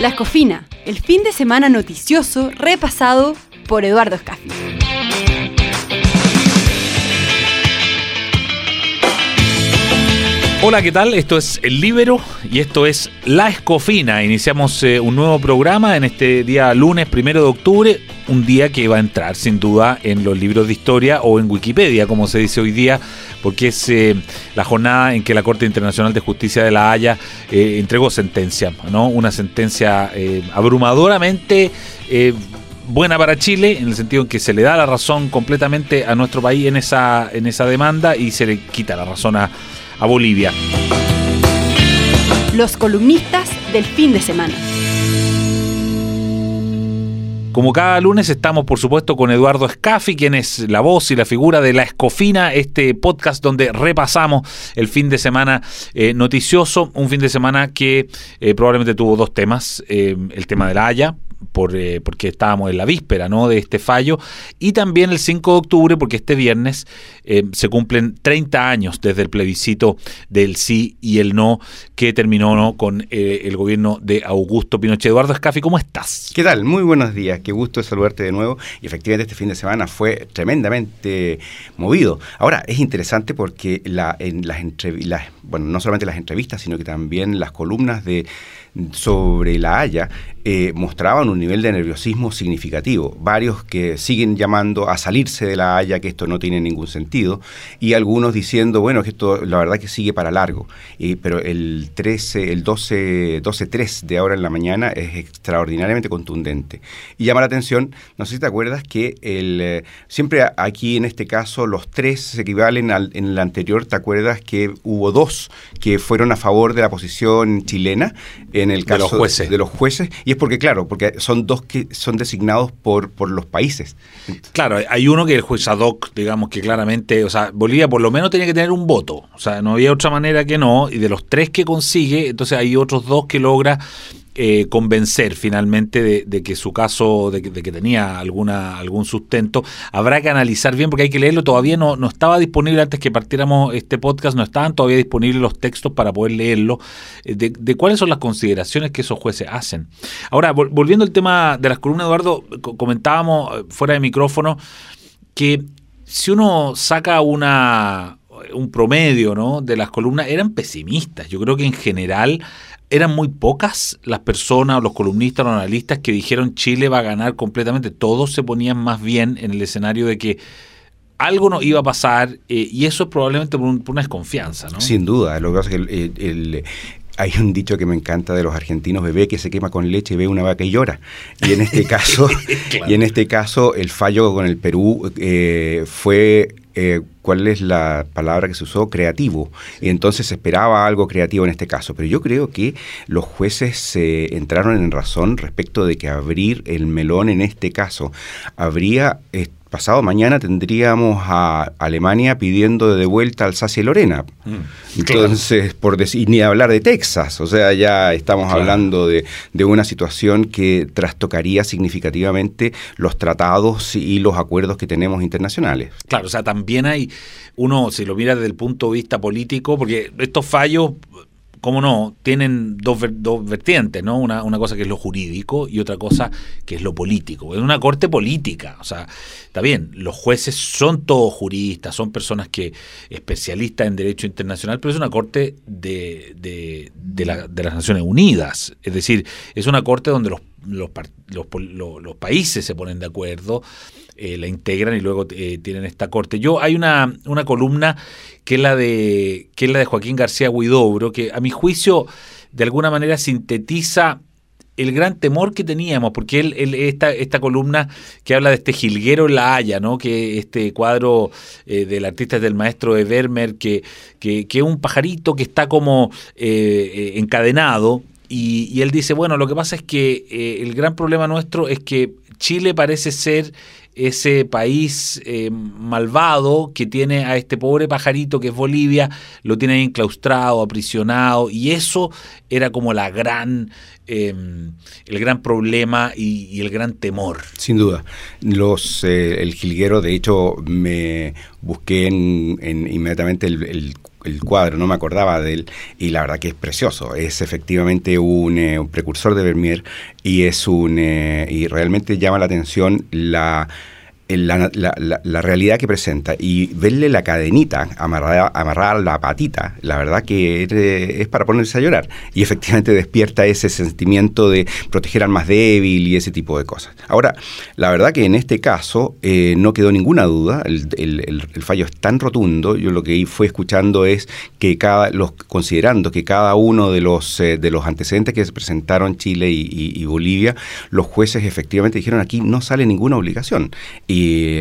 La Escofina, el fin de semana noticioso repasado por Eduardo Escafi. Hola, ¿qué tal? Esto es El Libero y esto es La Escofina. Iniciamos eh, un nuevo programa en este día lunes primero de octubre, un día que va a entrar sin duda en los libros de historia o en Wikipedia, como se dice hoy día, porque es eh, la jornada en que la Corte Internacional de Justicia de La Haya eh, entregó sentencia, ¿no? Una sentencia abrumadoramente buena para Chile, en el sentido en que se le da la razón completamente a nuestro país en esa, en esa demanda y se le quita la razón a a Bolivia. Los columnistas del fin de semana. Como cada lunes estamos por supuesto con Eduardo Escafi, quien es la voz y la figura de La Escofina, este podcast donde repasamos el fin de semana eh, noticioso, un fin de semana que eh, probablemente tuvo dos temas, eh, el tema de la Haya, por, eh, porque estábamos en la víspera ¿no? de este fallo, y también el 5 de octubre, porque este viernes eh, se cumplen 30 años desde el plebiscito del sí y el no que terminó ¿no? con eh, el gobierno de Augusto Pinochet. Eduardo Escafi, ¿cómo estás? ¿Qué tal? Muy buenos días, qué gusto saludarte de nuevo. Y efectivamente este fin de semana fue tremendamente movido. Ahora, es interesante porque la, en las, las bueno, no solamente las entrevistas, sino que también las columnas de sobre la Haya eh, mostraban un nivel de nerviosismo significativo. Varios que siguen llamando a salirse de la Haya, que esto no tiene ningún sentido, y algunos diciendo, bueno, que esto la verdad que sigue para largo. pero el 13, el 12, 12-3 de ahora en la mañana es extraordinariamente contundente. Y llama la atención, no sé si te acuerdas que el, eh, siempre aquí en este caso los tres se equivalen al, en el anterior, ¿te acuerdas que hubo dos que fueron a favor de la posición chilena? en el caso de los jueces. De los jueces y es porque, claro, porque son dos que son designados por, por los países. Claro, hay uno que el juez ad hoc, digamos que claramente, o sea, Bolivia por lo menos tenía que tener un voto, o sea, no había otra manera que no, y de los tres que consigue, entonces hay otros dos que logra eh, convencer finalmente de, que su caso, de que, tenía alguna, algún sustento. Habrá que analizar bien porque hay que leerlo. Todavía no, no estaba disponible antes que partiéramos este podcast, no estaban todavía disponibles los textos para poder leerlo, eh, de, cuáles son las consideraciones que esos jueces hacen. Ahora, volviendo al tema de las columnas, Eduardo, comentábamos eh, fuera de micrófono que si uno saca una un promedio ¿no? de las columnas eran pesimistas. Yo creo que en general eran muy pocas las personas los columnistas o analistas que dijeron Chile va a ganar completamente. Todos se ponían más bien en el escenario de que algo no iba a pasar eh, y eso es probablemente por, una desconfianza. ¿no? Sin duda, lo que pasa es que el, hay un dicho que me encanta de los argentinos, bebé que se quema con leche y ve una vaca y llora. Y en este caso, y en este caso el fallo con el Perú eh, fue eh, cuál es la palabra que se usó, creativo. Y entonces se esperaba algo creativo en este caso. Pero yo creo que los jueces se entraron en razón respecto de que abrir el melón en este caso habría pasado mañana tendríamos a Alemania pidiendo de vuelta Alsacia y Lorena. Mm, Entonces, por decir, ni hablar de Texas, o sea, ya estamos hablando de, de, una situación que trastocaría significativamente los tratados y los acuerdos que tenemos internacionales. Claro, o sea, también hay, uno, si lo mira desde el punto de vista político, porque estos fallos cómo no, tienen dos, dos vertientes, ¿no? Una, una, cosa que es lo jurídico y otra cosa que es lo político. Es una corte política, o sea, está bien, los jueces son todos juristas, son personas que especialistas en derecho internacional, pero es una corte de, de, de, la, de las Naciones Unidas, es decir, es una corte donde los, los, los, los países se ponen de acuerdo eh, la integran y luego eh, tienen esta corte. Yo hay una, una columna que es la de que es la de Joaquín García Huidobro, que a mi juicio de alguna manera sintetiza el gran temor que teníamos, porque él, esta, esta columna que habla de este jilguero en La Haya, ¿no? que este cuadro eh, del artista es del maestro de Vermeer, que, que, es un pajarito que está como encadenado, y, y, él dice, bueno, lo que pasa es que el gran problema nuestro es que Chile parece ser ese país eh, malvado que tiene a este pobre pajarito que es Bolivia, lo tiene enclaustrado, aprisionado, y eso era como la gran, em, el gran problema y, el gran temor. Sin duda. Los, eh, el jilguero, de hecho, me busqué en, inmediatamente el el cuadro, no me acordaba de él, y la verdad que es precioso. Es efectivamente un, eh, precursor de Vermeer y es un eh, y realmente llama la atención la la, la, la, realidad que presenta y verle la cadenita amarrada, amarrada a la patita, la verdad que es, para ponerse a llorar. Y efectivamente despierta ese sentimiento de proteger al más débil y ese tipo de cosas. Ahora, la verdad que en este caso eh, no quedó ninguna duda, el, fallo es tan rotundo, yo lo que fue escuchando es que cada, los, considerando que cada uno de los, eh, de los antecedentes que se presentaron Chile y, Bolivia, los jueces efectivamente dijeron aquí no sale ninguna obligación.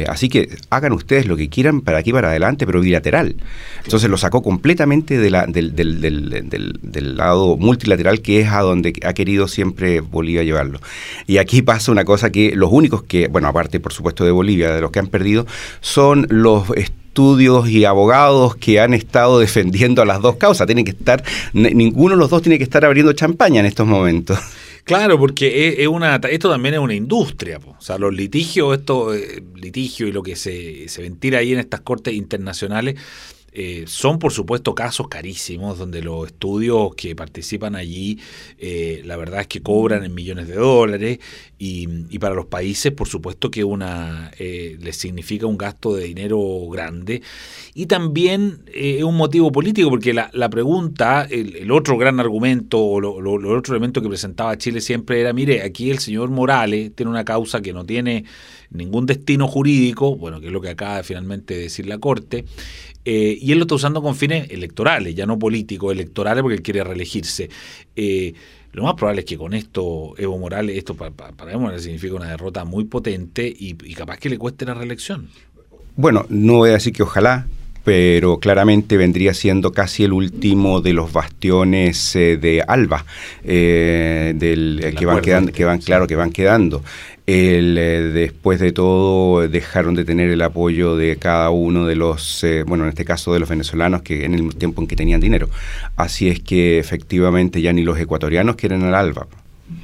Así que hagan ustedes lo que quieran para aquí para adelante, pero bilateral. Entonces lo sacó completamente de la, del, del, del, del, lado multilateral que es a donde ha querido siempre Bolivia llevarlo. Y aquí pasa una cosa que los únicos que, bueno, aparte por supuesto de Bolivia, de los que han perdido, son los estudios y abogados que han estado defendiendo a las dos causas. Tienen que estar, ninguno de los dos tiene que estar abriendo champaña en estos momentos. Claro, porque es, una, esto también es una industria. Po. O sea, los litigios, esto, eh, litigio y lo que se, se ventila ahí en estas cortes internacionales, eh, son por supuesto casos carísimos donde los estudios que participan allí eh, la verdad es que cobran en millones de dólares y, para los países por supuesto que una eh, les significa un gasto de dinero grande. Y también es un motivo político porque la, la pregunta el, otro gran argumento o lo, lo, el otro elemento que presentaba Chile siempre era mire aquí el señor Morales tiene una causa que no tiene ningún destino jurídico, bueno, que es lo que acaba de finalmente decir la Corte, eh, y él lo está usando con fines electorales, ya no políticos, electorales, porque él quiere reelegirse. Eh, lo más probable es que con esto Evo Morales, esto para, para Evo Morales significa una derrota muy potente y, y capaz que le cueste la reelección. Bueno, no voy a decir que ojalá, pero claramente vendría siendo casi el último de los bastiones eh, de Alba, eh, del, eh, que, van quedando, que van, claro, que van quedando. El, eh, después de todo dejaron de tener el apoyo de cada uno de los, eh, bueno, en este caso de los venezolanos, que en el tiempo en que tenían dinero. Así es que efectivamente ya ni los ecuatorianos quieren al ALBA.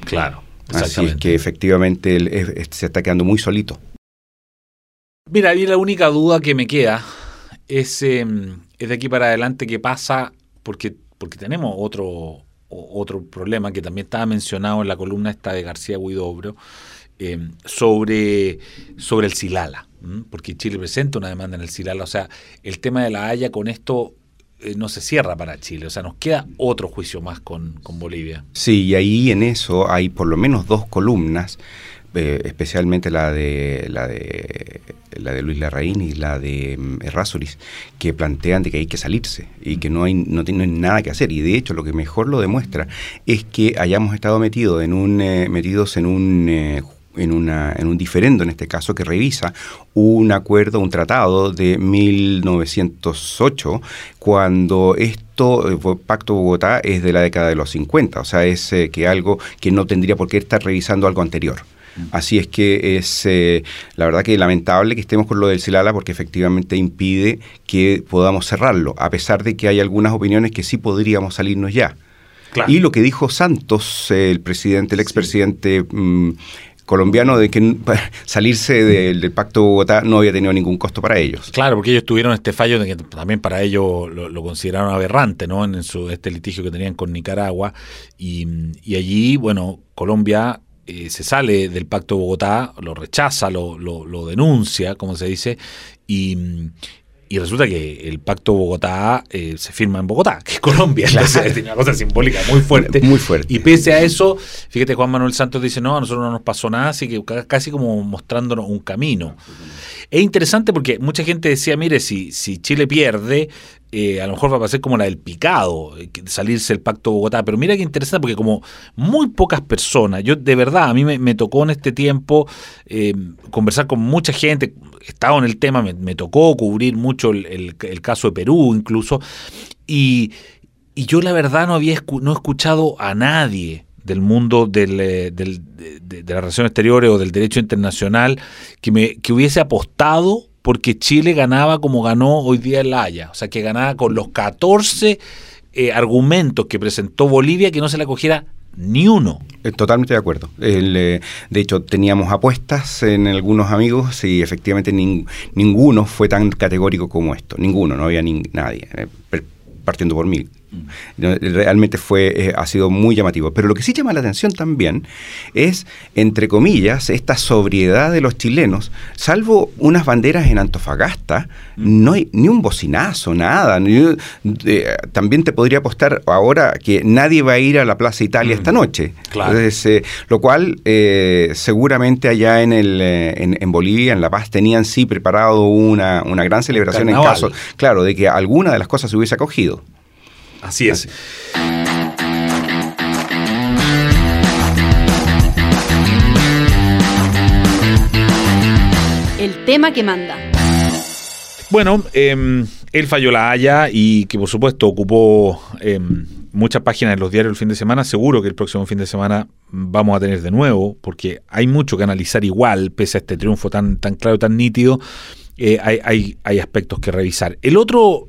Claro. Así es que efectivamente el, es, se está quedando muy solito. Mira, mí la única duda que me queda es, eh, es de aquí para adelante qué pasa, porque, porque tenemos otro, otro problema que también estaba mencionado en la columna esta de García Guidobro, eh, sobre, sobre el Silala, porque Chile presenta una demanda en el Silala, o sea, el tema de la Haya con esto eh, no se cierra para Chile, o sea, nos queda otro juicio más con, con Bolivia. Sí, y ahí en eso hay por lo menos dos columnas eh, especialmente la de la de la de Luis Larraín y la de um, Errázuriz, que plantean de que hay que salirse y que no hay no tienen nada que hacer y de hecho lo que mejor lo demuestra es que hayamos estado metidos en un eh, metidos en un eh, en, una, en un diferendo, en este caso, que revisa un acuerdo, un tratado de 1908, cuando esto, el Pacto Bogotá, es de la década de los 50, o sea, es eh, que algo que no tendría por qué estar revisando algo anterior. Así es que es eh, la verdad que lamentable que estemos con lo del Silala porque efectivamente impide que podamos cerrarlo, a pesar de que hay algunas opiniones que sí podríamos salirnos ya. Claro. Y lo que dijo Santos, el presidente, el expresidente sí. mmm, colombiano, de que salirse del, del, Pacto Bogotá no había tenido ningún costo para ellos. Claro, porque ellos tuvieron este fallo de que también para ellos lo, lo consideraron aberrante, ¿no? En su, este litigio que tenían con Nicaragua. Y, y allí, bueno, Colombia eh, se sale del Pacto de Bogotá, lo rechaza, lo, lo, lo denuncia, como se dice, y, y, resulta que el Pacto Bogotá eh, se firma en Bogotá, que es Colombia. Claro. Entonces tiene una cosa simbólica muy fuerte. Muy fuerte. Y pese a eso, fíjate, Juan Manuel Santos dice, no, a nosotros no nos pasó nada, así que casi como mostrándonos un camino. Es interesante porque mucha gente decía, mire, si, si Chile pierde, eh, a lo mejor va a pasar como la del picado, eh, salirse del Pacto Bogotá. Pero mira qué interesante, porque como muy pocas personas, yo de verdad, a mí me, me tocó en este tiempo eh, conversar con mucha gente, estado en el tema, me, tocó cubrir mucho el, el, el, caso de Perú incluso, y, y yo la verdad no había escu no he escuchado a nadie del mundo del, eh, del, de, las relaciones exteriores o del derecho internacional que, me, que hubiese apostado porque Chile ganaba como ganó hoy día en La Haya, o sea, que ganaba con los 14 eh, argumentos que presentó Bolivia que no se le cogiera ni uno. Totalmente de acuerdo. Eh, de hecho, teníamos apuestas en algunos amigos y efectivamente nin, ninguno fue tan categórico como esto. Ninguno, no había ni, nadie. Eh, partiendo por mí. Realmente fue, eh, ha sido muy llamativo. Pero lo que sí llama la atención también es, entre comillas, esta sobriedad de los chilenos. Salvo unas banderas en Antofagasta, mm. no hay ni un bocinazo, nada. Eh, también te podría apostar ahora que nadie va a ir a la Plaza Italia mm. esta noche. Eh, lo cual seguramente allá en, el, en, Bolivia, en La Paz, tenían sí preparado una, una gran celebración en caso, claro, de que alguna de las cosas se hubiese acogido. Así es. El tema que manda. Bueno, eh, él falló la Haya y que por supuesto ocupó em, muchas páginas en los diarios el fin de semana. Seguro que el próximo fin de semana vamos a tener de nuevo, porque hay mucho que analizar igual, pese a este triunfo tan, tan claro, tan nítido. Eh, hay, hay, hay aspectos que revisar. El otro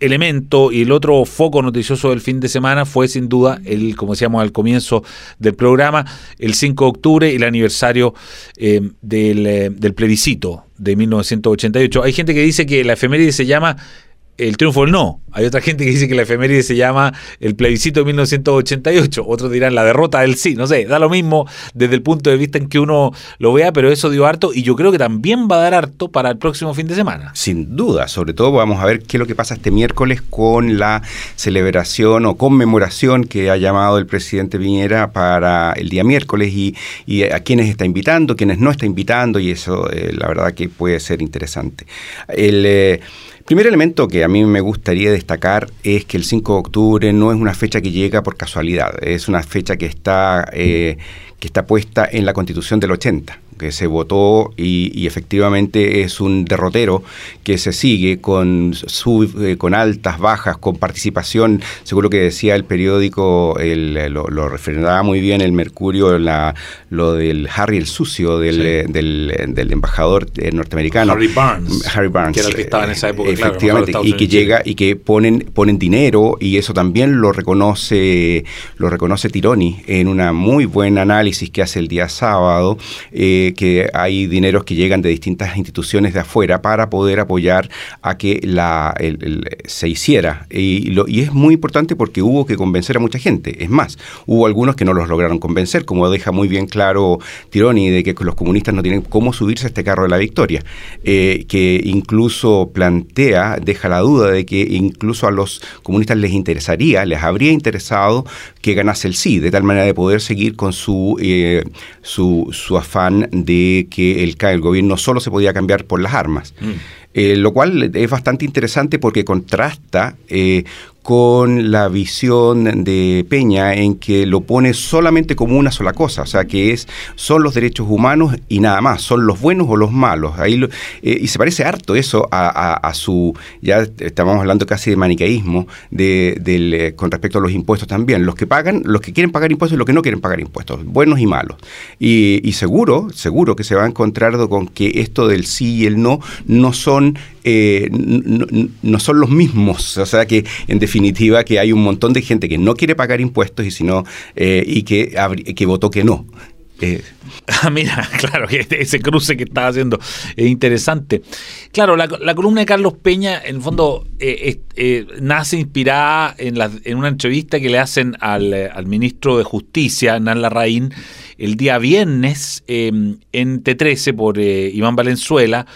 elemento y el otro foco noticioso del fin de semana fue sin duda el, como decíamos al comienzo del programa, el 5 de octubre el aniversario eh, del, eh, del plebiscito de 1988. Hay gente que dice que la efeméride se llama el triunfo del no. Hay otra gente que dice que la efeméride se llama el plebiscito de 1988. Otros dirán la derrota del sí. No sé, da lo mismo desde el punto de vista en que uno lo vea, pero eso dio harto y yo creo que también va a dar harto para el próximo fin de semana. Sin duda, sobre todo vamos a ver qué es lo que pasa este miércoles con la celebración o conmemoración que ha llamado el presidente Piñera para el día miércoles y, a quienes está invitando, quienes no está invitando y eso eh, la verdad que puede ser interesante. El. Eh, Primer elemento que a mí me gustaría destacar es que el 5 de octubre no es una fecha que llega por casualidad, es una fecha que está, eh, que está puesta en la Constitución del 80 que se votó y, efectivamente es un derrotero que se sigue con, eh, con altas, bajas, con participación, seguro que decía el periódico, el, lo, lo refrendaba muy bien el Mercurio, la, lo del Harry el sucio, del, eh, del, embajador eh, norteamericano. Harry Barnes. Harry Barnes. Que era el que estaba en esa época. Efectivamente, y que llega y que ponen, ponen dinero y eso también lo reconoce, lo reconoce Tironi en una muy buen análisis que hace el día sábado. Eh, que hay dineros que llegan de distintas instituciones de afuera para poder apoyar a que la, se hiciera. Y, es muy importante porque hubo que convencer a mucha gente. Es más, hubo algunos que no los lograron convencer, como deja muy bien claro Tironi, de que los comunistas no tienen cómo subirse a este carro de la victoria, eh, que incluso plantea, deja la duda de que incluso a los comunistas les interesaría, les habría interesado que ganase el sí, de tal manera de poder seguir con su, eh, su, su afán de que el, el gobierno solo se podía cambiar por las armas. Mm. Eh, lo cual es bastante interesante porque contrasta eh, con la visión de Peña en que lo pone solamente como una sola cosa, o sea, que es son los derechos humanos y nada más, son los buenos o los malos. Ahí eh, y se parece harto eso a, su, ya estamos hablando casi de maniqueísmo de, del, eh, con respecto a los impuestos también. Los que pagan, los que quieren pagar impuestos y los que no quieren pagar impuestos, buenos y malos. Y, y seguro, seguro que se va a encontrar con que esto del sí y el no no son eh, no, son los mismos. O sea que, en definitiva, que hay un montón de gente que no quiere pagar impuestos y, sino, eh, y que, que votó que no. Eh. Ah, mira, claro, que ese cruce que estaba haciendo es interesante. Claro, la, columna de Carlos Peña, en el fondo, nace inspirada en, en una entrevista que le hacen al, ministro de Justicia, Nan Larraín, el día viernes en T13 por Iván Valenzuela,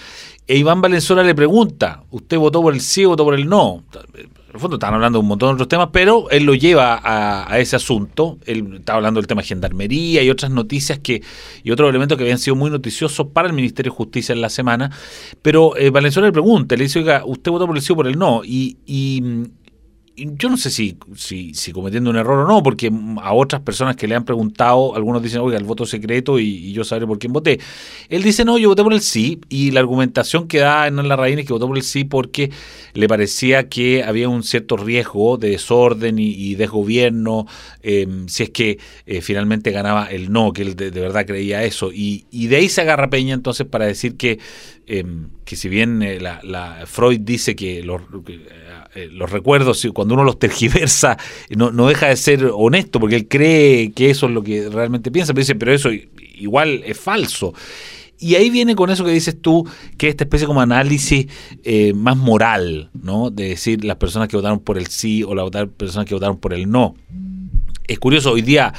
e Iván Valenzuela le pregunta, ¿usted votó por el sí o votó por el no? En el fondo están hablando de un montón de otros temas, pero él lo lleva a, ese asunto. Él estaba hablando del tema de gendarmería y otras noticias que y otros elementos que habían sido muy noticiosos para el Ministerio de Justicia en la semana. Pero eh, Valenzuela le pregunta, le dice, oiga, ¿usted votó por el sí o por el no? Y, y, yo no sé si, si, si, cometiendo un error o no, porque a otras personas que le han preguntado, algunos dicen, oiga, el voto secreto y, yo sabré por quién voté. Él dice, no, yo voté por el sí, y la argumentación que da en la raíz es que votó por el sí porque le parecía que había un cierto riesgo de desorden y, desgobierno em, si es que eh, finalmente ganaba el no, que él de, verdad creía eso. Y, y de ahí se agarra Peña entonces para decir que Em, que si bien eh, la, Freud dice que los, eh, los, recuerdos, cuando uno los tergiversa, no, no, deja de ser honesto, porque él cree que eso es lo que realmente piensa, pero dice, pero eso igual es falso. y ahí viene con eso que dices tú, que esta especie como análisis eh, más moral, ¿no? De decir las personas que votaron por el sí o las personas que votaron por el no. Es curioso, hoy día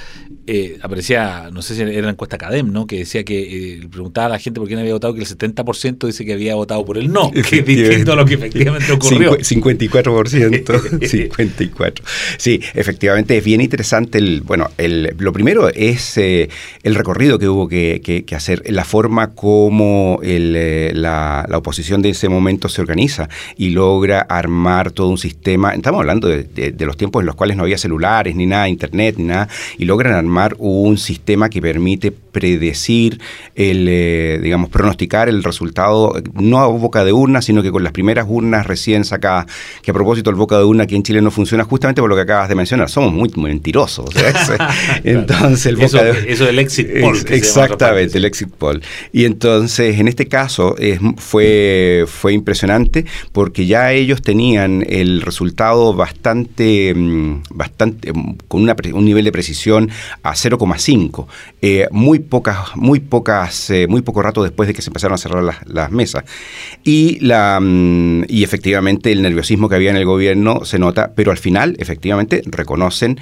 eh, aparecía, no sé si era la encuesta Academ, ¿no? Que decía que eh, preguntaba a la gente por quién había votado, que el 70% dice que había votado por el no, que es distinto a lo que efectivamente ocurrió. 54%, 54. Sí, efectivamente es bien interesante. El, bueno, el, lo primero es eh, el recorrido que hubo que, hacer, la forma como la, oposición de ese momento se organiza y logra armar todo un sistema. Estamos hablando de, de los tiempos en los cuales no había celulares, ni nada, internet, ni nada, y logran armar un sistema que permite predecir, el, eh, digamos, pronosticar el resultado, no a boca de urna, sino que con las primeras urnas recién sacadas, que a propósito el boca de urna aquí en Chile no funciona justamente por lo que acabas de mencionar, somos muy, mentirosos. entonces el boca de, eso del exit poll. exactamente, el exit poll. Y entonces en este caso fue, fue impresionante porque ya ellos tenían el resultado bastante, mm, bastante mm, con una, un nivel de precisión a 0,5. Eh, muy pocas, muy pocas, eh, muy poco rato después de que se empezaron a cerrar las, mesas. Y, la, mm, y efectivamente el nerviosismo que había en el gobierno se nota, pero al final efectivamente reconocen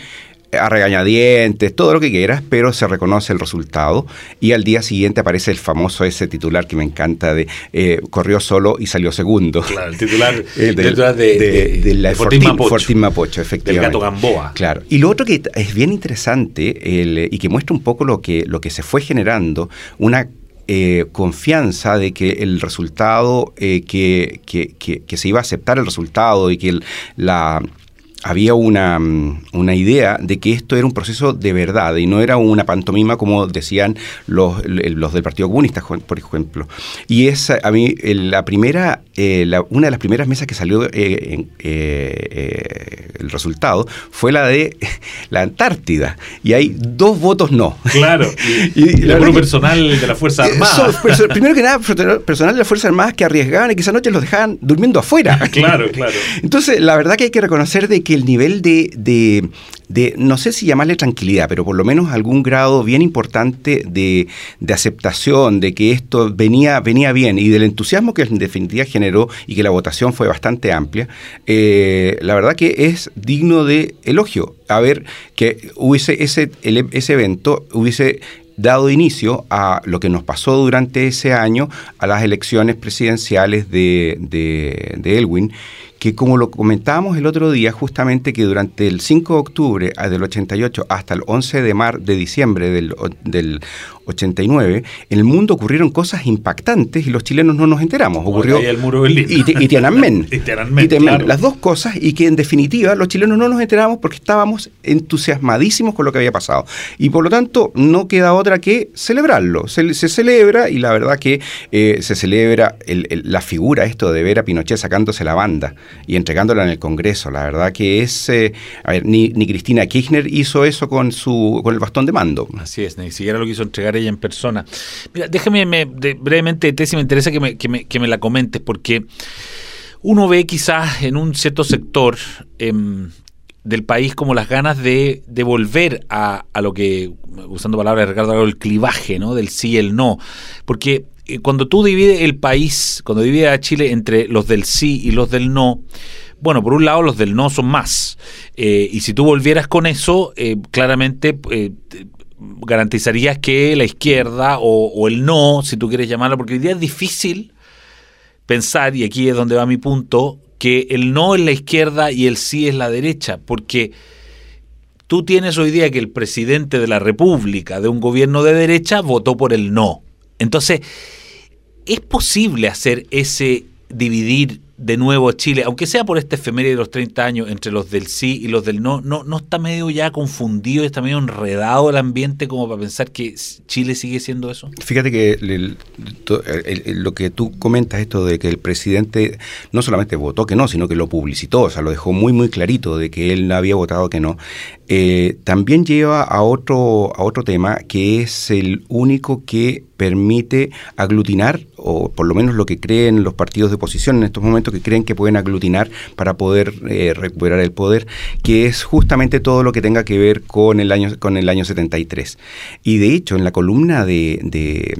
a regañadientes, todo lo que quieras, pero se reconoce el resultado y al día siguiente aparece el famoso ese titular que me encanta de eh, corrió solo y salió segundo. Claro, el titular, eh, de, la Fortín, Mapocho. efectivamente. Del gato Gamboa. Claro. Y lo otro que es bien interesante el, y que muestra un poco lo que, lo que se fue generando, una eh, confianza de que el resultado, que, que, que, que, se iba a aceptar el resultado y que el, la había una, mm, una, idea de que esto era un proceso de verdad y no era una pantomima como decían los, los del Partido Comunista, por ejemplo. Y es a mí la primera, eh, una de las primeras mesas que salió eh, eh, el resultado fue la de la Antártida y hay dos votos no. Claro. y, y personal de la Fuerza Armada. primero que nada, personal de la Fuerza Armada que arriesgaban y que esa noche los dejaban durmiendo afuera. Claro, claro. Entonces, la verdad que hay que reconocer de que el nivel de, de, no sé si llamarle tranquilidad, pero por lo menos algún grado bien importante de, de, aceptación, de que esto venía, venía bien y del entusiasmo que en definitiva generó y que la votación fue bastante amplia, eh, la verdad que es digno de elogio. A ver, que hubiese ese, ese evento hubiese dado inicio a lo que nos pasó durante ese año, a las elecciones presidenciales de, de, de Elwin, que como lo comentábamos el otro día, justamente que durante el 5 de octubre ah, del 88 hasta el 11 de, mar, de diciembre del, del 89, en el mundo ocurrieron cosas impactantes y los chilenos no nos enteramos. Ocurrió el muro y, y, Tiananmen. Las dos cosas y que en definitiva los chilenos no nos enteramos porque estábamos entusiasmadísimos con lo que había pasado. Y por lo tanto no queda otra que celebrarlo. Se, celebra y la verdad que eh, se celebra la figura esto de ver a Pinochet sacándose la banda y entregándola en el Congreso. La verdad que es... Eh, a ver, ni, ni Cristina Kirchner hizo eso con, su, con el bastón de mando. Así es, ni siquiera lo quiso entregar ella en persona. Mira, déjame brevemente, Tessy, me interesa que me, que me, la comentes, porque uno ve quizás en un cierto sector em, del país como las ganas de, volver a, a, lo que, usando palabras de Ricardo, el clivaje, ¿no? Del sí y el no. Porque eh, cuando tú divides el país, cuando divides a Chile entre los del sí y los del no, bueno, por un lado los del no son más. Eh, y si tú volvieras con eso, eh, claramente garantizarías que la izquierda o, el no, si tú quieres llamarlo, porque hoy día es difícil pensar, y aquí es donde va mi punto, que el no es la izquierda y el sí es la derecha, porque tú tienes hoy día que el presidente de la República, de un gobierno de derecha, votó por el no. Entonces, ¿es posible hacer ese dividir de nuevo Chile, aunque sea por este efeméride de los 30 años entre los del sí y los del no, no, no está medio ya confundido, está medio enredado el ambiente como para pensar que Chile sigue siendo eso? Fíjate que lo que tú comentas, esto de que el presidente no solamente votó que no, sino que lo publicitó, o sea, lo dejó muy, muy clarito de que él había votado que no, eh, también lleva a otro, a otro tema que es el único que permite aglutinar, o por lo menos lo que creen los partidos de oposición en estos momentos, que creen que pueden aglutinar para poder eh, recuperar el poder, que es justamente todo lo que tenga que ver con el año, con el año 73. Y de hecho, en la columna de, de,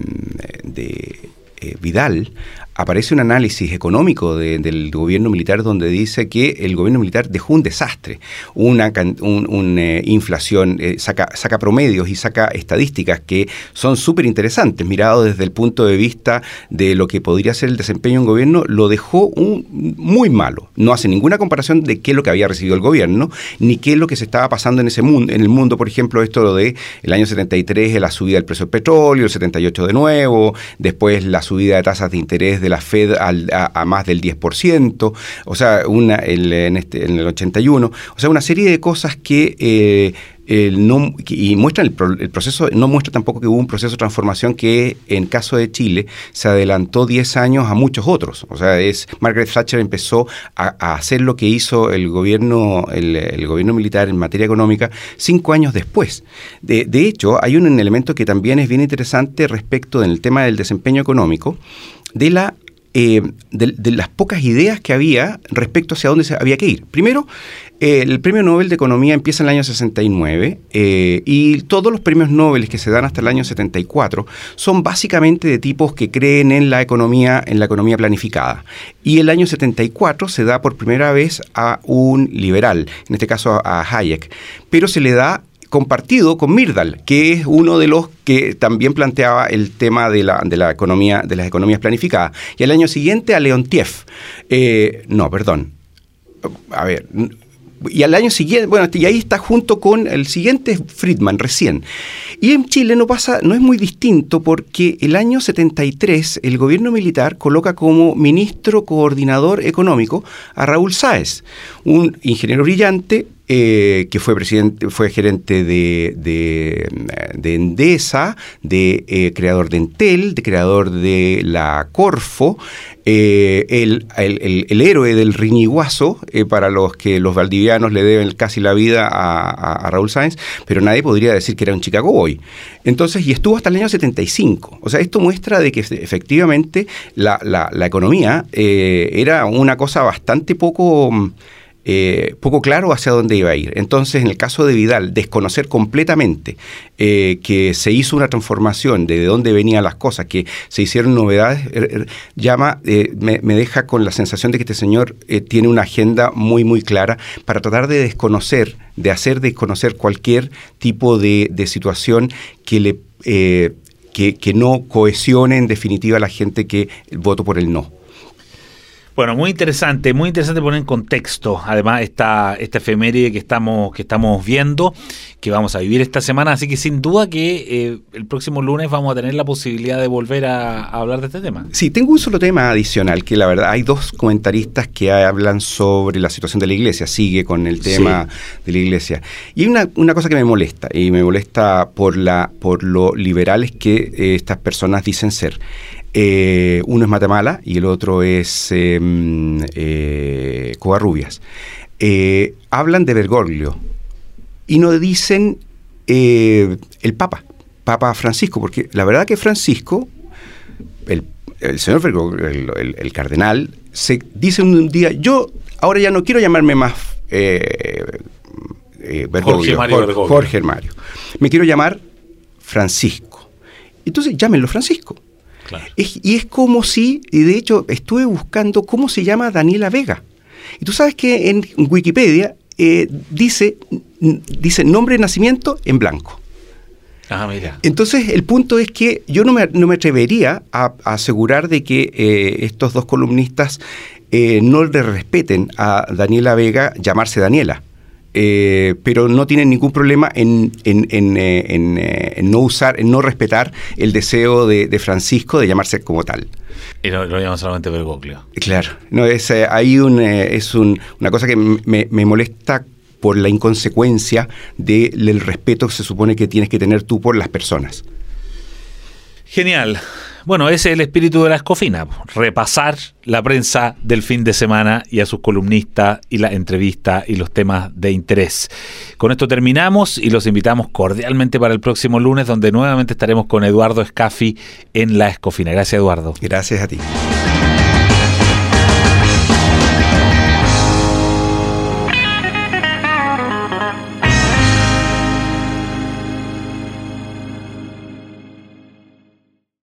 de eh, Vidal aparece un análisis económico del gobierno militar donde dice que el gobierno militar dejó un desastre, una, eh, inflación, eh, saca, promedios y saca estadísticas que son súper interesantes, mirado desde el punto de vista de lo que podría ser el desempeño de un gobierno, lo dejó un, muy malo. No hace ninguna comparación de qué es lo que había recibido el gobierno, ni qué es lo que se estaba pasando en ese mundo, en el mundo, por ejemplo, esto lo de el año 73, la subida del precio del petróleo, el 78 de nuevo, después la subida de tasas de interés la Fed a, más del 10%, o sea, una, en, este, en el 81, o sea, una serie de cosas que... Eh, no, y muestran el, proceso, no muestra tampoco que hubo un proceso de transformación que en caso de Chile se adelantó 10 años a muchos otros. O sea, es Margaret Thatcher empezó a, hacer lo que hizo el gobierno, el, gobierno militar en materia económica cinco años después. De, de hecho, hay un elemento que también es bien interesante respecto del tema del desempeño económico, de, la, eh, de, las pocas ideas que había respecto hacia dónde se había que ir. Primero, eh, el Premio Nobel de Economía empieza en el año 69 eh, y todos los premios Nobel que se dan hasta el año 74 son básicamente de tipos que creen en la economía, en la economía planificada. Y el año 74 se da por primera vez a un liberal, en este caso a Hayek, pero se le da compartido con Mirdal, que es uno de los que también planteaba el tema de la, de la economía, de las economías planificadas. Y el año siguiente a Leontiev. Eh, no, perdón. A ver, y al año siguiente, bueno, y ahí está junto con el siguiente Friedman recién. Y en Chile no pasa, no es muy distinto porque el año 73 el gobierno militar coloca como ministro coordinador económico a Raúl Sáez, un ingeniero brillante, eh, que fue presidente, fue gerente de, de, Endesa, de eh, creador de Entel, de creador de la Corfo, eh, el, héroe del riñiguazo, para los que los valdivianos le deben casi la vida a, Raúl Sáenz, pero nadie podría decir que era un Chicago Boy. Entonces, y estuvo hasta el año 75. O sea, esto muestra de que efectivamente la, economía era una cosa bastante poco eh, poco claro hacia dónde iba a ir. Entonces, en el caso de Vidal, desconocer completamente eh, que se hizo una transformación de dónde venían las cosas, que se hicieron novedades, er, er, llama, eh, me, deja con la sensación de que este señor tiene una agenda muy, muy clara para tratar de desconocer, de hacer desconocer cualquier tipo de, situación que le... que, que no cohesione en definitiva a la gente que votó por el no. Bueno, muy interesante, muy interesante poner en contexto, además, esta, esta efeméride que estamos, que estamos viendo, que vamos a vivir esta semana, así que sin duda que eh, el próximo lunes vamos a tener la posibilidad de volver a, hablar de este tema. Sí, tengo un solo tema adicional, que la verdad hay dos comentaristas que hablan sobre la situación de la iglesia, sigue con el tema de la iglesia. Y hay una, una, cosa que me molesta, y me molesta por, la, por lo liberales que eh, estas personas dicen ser. Eh, uno es Matamala y el otro es em, eh, Covarrubias. Eh, hablan de Bergoglio y no dicen el Papa, Papa Francisco, porque la verdad que Francisco, el, señor Bergoglio, el, cardenal, se dice un día, yo ahora ya no quiero llamarme más Bergoglio, Jorge Mario, me quiero llamar Francisco. Entonces llámenlo Francisco y es como si, y de hecho estuve buscando cómo se llama Daniela Vega. Y tú sabes que en Wikipedia eh, dice, dice nombre de nacimiento en blanco. Ah, mira. Entonces, el punto es que yo no me, no me atrevería a, asegurar de que eh, estos dos columnistas eh, no le respeten a Daniela Vega llamarse Daniela. Eh, pero no tienen ningún problema en, en, en, eh, eh, en, no usar, en no respetar el deseo de, Francisco de llamarse como tal. Y lo, lo llaman solamente Bergoglio. Claro, no, es, hay un, es un, una cosa que me, me molesta por la inconsecuencia del respeto que se supone que tienes que tener tú por las personas. Genial. Bueno, ese es el espíritu de la escofina, repasar la prensa del fin de semana y a sus columnistas y la entrevista y los temas de interés. Con esto terminamos y los invitamos cordialmente para el próximo lunes donde nuevamente estaremos con Eduardo Escafi en la escofina. Gracias Eduardo. Gracias a ti.